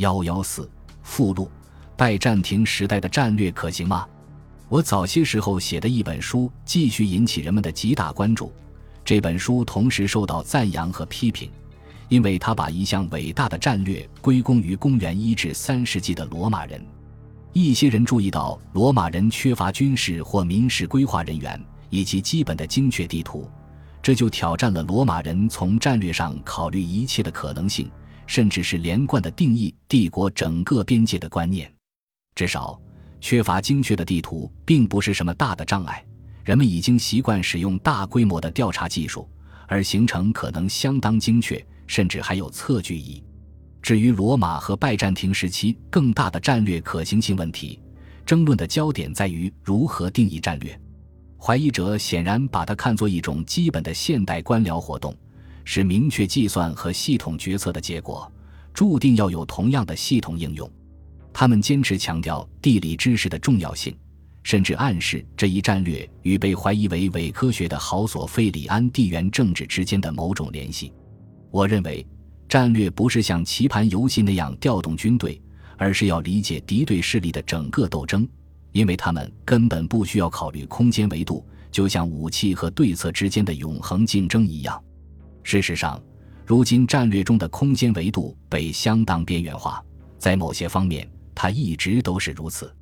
幺幺四附录：拜占庭时代的战略可行吗？我早些时候写的一本书继续引起人们的极大关注。这本书同时受到赞扬和批评，因为他把一项伟大的战略归功于公元一至三世纪的罗马人。一些人注意到罗马人缺乏军事或民事规划人员以及基本的精确地图，这就挑战了罗马人从战略上考虑一切的可能性，甚至是连贯的定义帝国整个边界的观念。至少，缺乏精确的地图并不是什么大的障碍。人们已经习惯使用大规模的调查技术，而行程可能相当精确，甚至还有测距仪。至于罗马和拜占庭时期更大的战略可行性问题，争论的焦点在于如何定义战略。怀疑者显然把它看作一种基本的现代官僚活动，是明确计算和系统决策的结果，注定要有同样的系统应用。他们坚持强调地理知识的重要性。甚至暗示这一战略与被怀疑为伪科学的豪索费里安地缘政治之间的某种联系。我认为，战略不是像棋盘游戏那样调动军队，而是要理解敌对势力的整个斗争，因为他们根本不需要考虑空间维度，就像武器和对策之间的永恒竞争一样。事实上，如今战略中的空间维度被相当边缘化，在某些方面，它一直都是如此。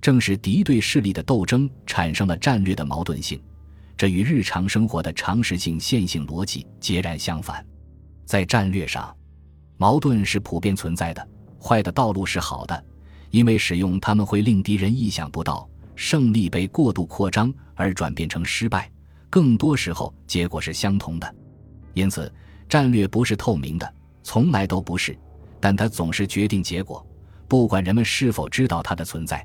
正是敌对势力的斗争产生了战略的矛盾性，这与日常生活的常识性线性逻辑截然相反。在战略上，矛盾是普遍存在的。坏的道路是好的，因为使用它们会令敌人意想不到，胜利被过度扩张而转变成失败。更多时候，结果是相同的。因此，战略不是透明的，从来都不是，但它总是决定结果，不管人们是否知道它的存在。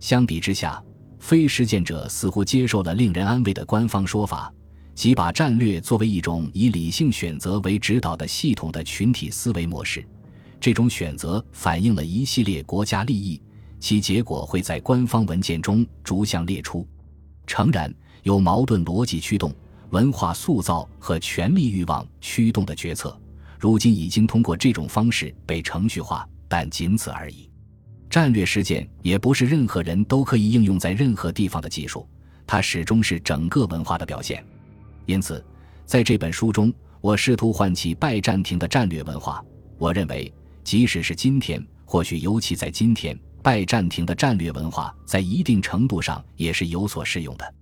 相比之下，非实践者似乎接受了令人安慰的官方说法，即把战略作为一种以理性选择为指导的系统的群体思维模式。这种选择反映了一系列国家利益，其结果会在官方文件中逐项列出。诚然，有矛盾逻辑驱动、文化塑造和权力欲望驱动的决策，如今已经通过这种方式被程序化，但仅此而已。战略实践也不是任何人都可以应用在任何地方的技术，它始终是整个文化的表现。因此，在这本书中，我试图唤起拜占庭的战略文化。我认为，即使是今天，或许尤其在今天，拜占庭的战略文化在一定程度上也是有所适用的。